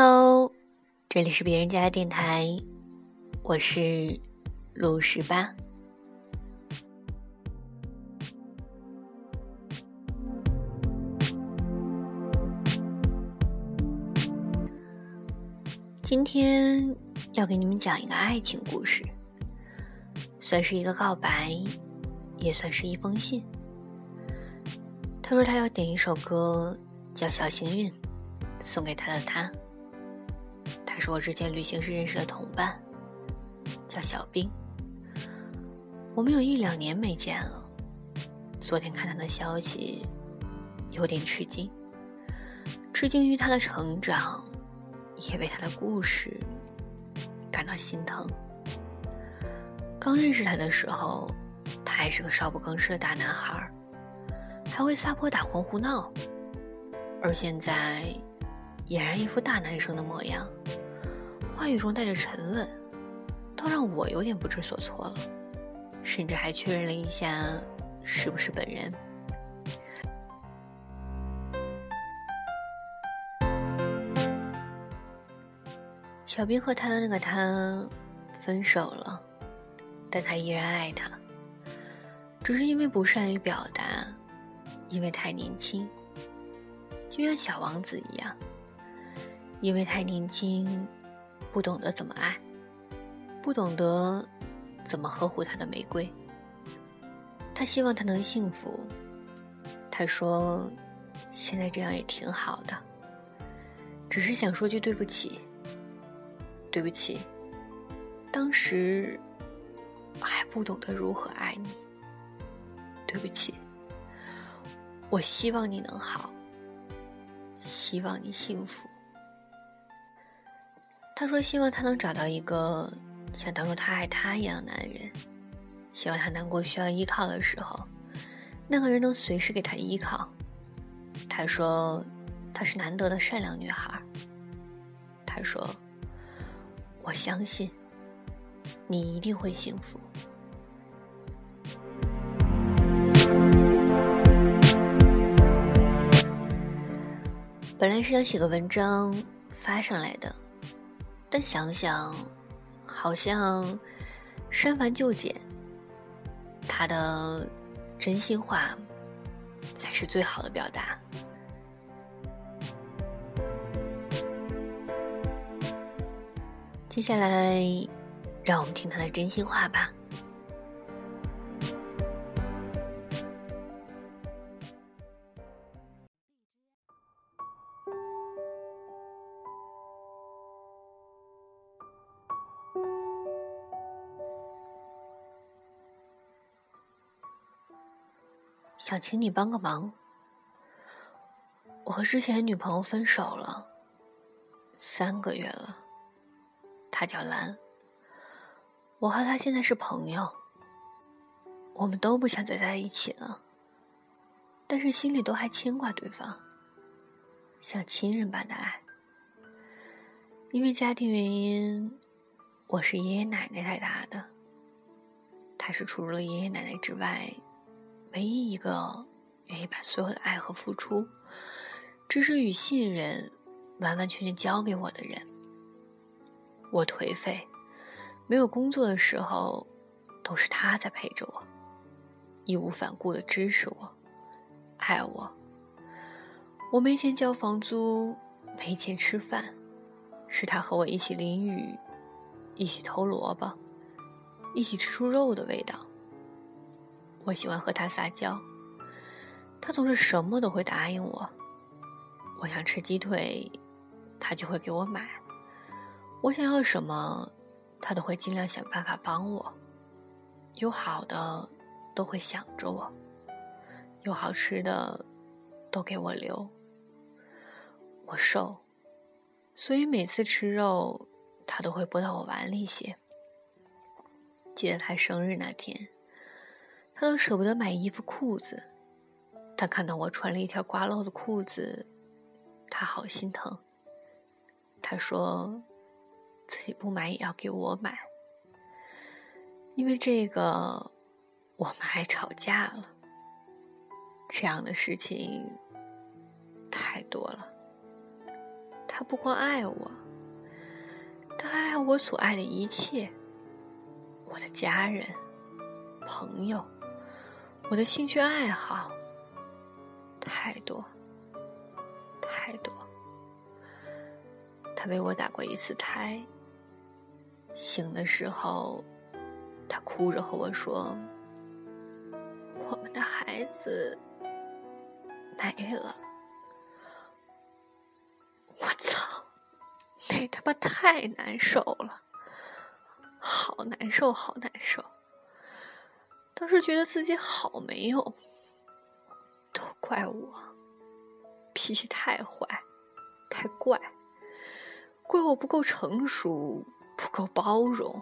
Hello，这里是别人家的电台，我是陆十八。今天要给你们讲一个爱情故事，算是一个告白，也算是一封信。他说他要点一首歌，叫《小幸运》，送给他的他。他是我之前旅行时认识的同伴，叫小兵。我们有一两年没见了，昨天看他的消息，有点吃惊，吃惊于他的成长，也为他的故事感到心疼。刚认识他的时候，他还是个少不更事的大男孩，还会撒泼打混胡闹，而现在俨然一副大男生的模样。话语中带着沉稳，倒让我有点不知所措了，甚至还确认了一下是不是本人。小兵和他的那个他分手了，但他依然爱他，只是因为不善于表达，因为太年轻，就像小王子一样，因为太年轻。不懂得怎么爱，不懂得怎么呵护他的玫瑰。他希望他能幸福。他说：“现在这样也挺好的，只是想说句对不起。对不起，当时还不懂得如何爱你。对不起，我希望你能好，希望你幸福。”他说：“希望他能找到一个像当初他爱他一样的男人，希望他难过需要依靠的时候，那个人能随时给他依靠。”他说：“她是难得的善良女孩。”他说：“我相信你一定会幸福。”本来是想写个文章发上来的。但想想，好像删繁就简，他的真心话才是最好的表达。接下来，让我们听他的真心话吧。想请你帮个忙。我和之前女朋友分手了，三个月了。她叫兰。我和她现在是朋友。我们都不想再在一起了，但是心里都还牵挂对方，像亲人般的爱。因为家庭原因，我是爷爷奶奶带大的。她是除了爷爷奶奶之外。唯一一个愿意把所有的爱和付出、支持与信任完完全全交给我的人。我颓废、没有工作的时候，都是他在陪着我，义无反顾的支持我、爱我。我没钱交房租，没钱吃饭，是他和我一起淋雨，一起偷萝卜，一起吃出肉的味道。我喜欢和他撒娇，他总是什么都会答应我。我想吃鸡腿，他就会给我买；我想要什么，他都会尽量想办法帮我。有好的都会想着我，有好吃的都给我留。我瘦，所以每次吃肉，他都会拨到我碗里些。记得他生日那天。他都舍不得买衣服裤子，他看到我穿了一条刮漏的裤子，他好心疼。他说，自己不买也要给我买，因为这个，我们还吵架了。这样的事情太多了。他不光爱我，他还爱我所爱的一切，我的家人、朋友，我的兴趣爱好，太多，太多。他为我打过一次胎，醒的时候，他哭着和我说：“我们的孩子没了。”我操！那他妈太难受了，好难受，好难受。当时觉得自己好没用，都怪我，脾气太坏，太怪，怪我不够成熟，不够包容，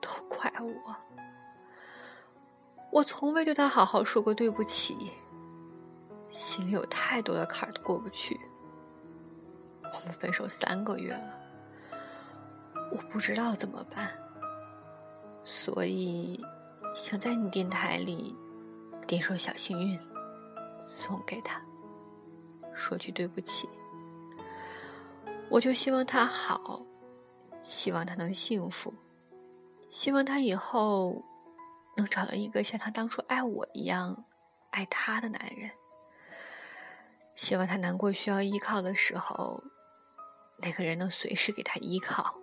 都怪我。我从未对他好好说过对不起，心里有太多的坎儿都过不去。我们分手三个月了，我不知道怎么办，所以想在你电台里点首《小幸运》送给他，说句对不起。我就希望他好，希望他能幸福，希望他以后能找到一个像他当初爱我一样爱他的男人，希望他难过需要依靠的时候。那个人能随时给他依靠，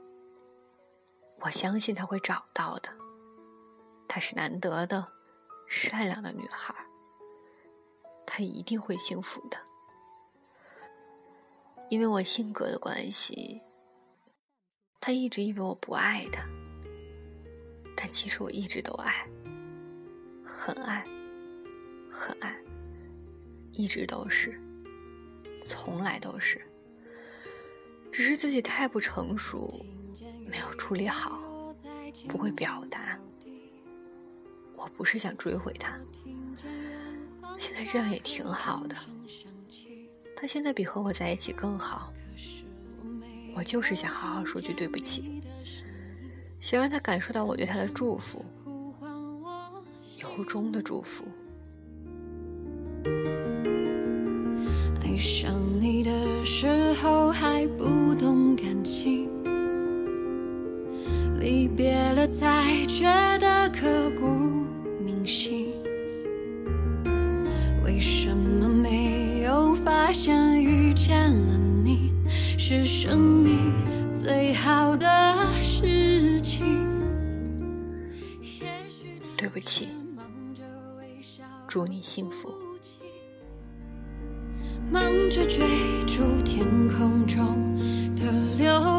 我相信他会找到的。她是难得的、善良的女孩，她一定会幸福的。因为我性格的关系，他一直以为我不爱他，但其实我一直都爱，很爱，很爱，一直都是，从来都是。只是自己太不成熟，没有处理好，不会表达。我不是想追回他，现在这样也挺好的。他现在比和我在一起更好。我就是想好好说句对不起，想让他感受到我对他的祝福，由衷的祝福。爱上你的时候还不懂感情，离别了才觉得发现遇见了你是生命最好的事情？对不起，祝你幸福。忙着追逐天空中的流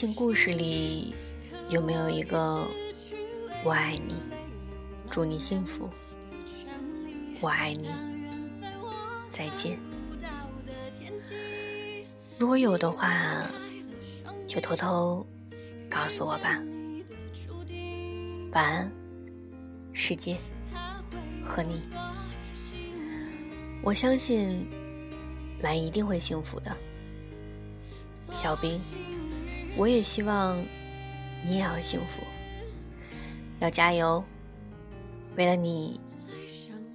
情故事里有没有一个我爱你，祝你幸福，我爱你，再见。如果有的话，就偷偷告诉我吧。晚安，世界和你。我相信蓝一定会幸福的。小兵，我也希望你也要幸福，要加油。为了你，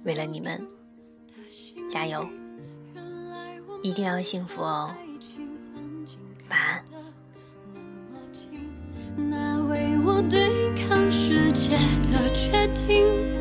为了你们，加油！一定要幸福哦。那为我对抗世界的决定。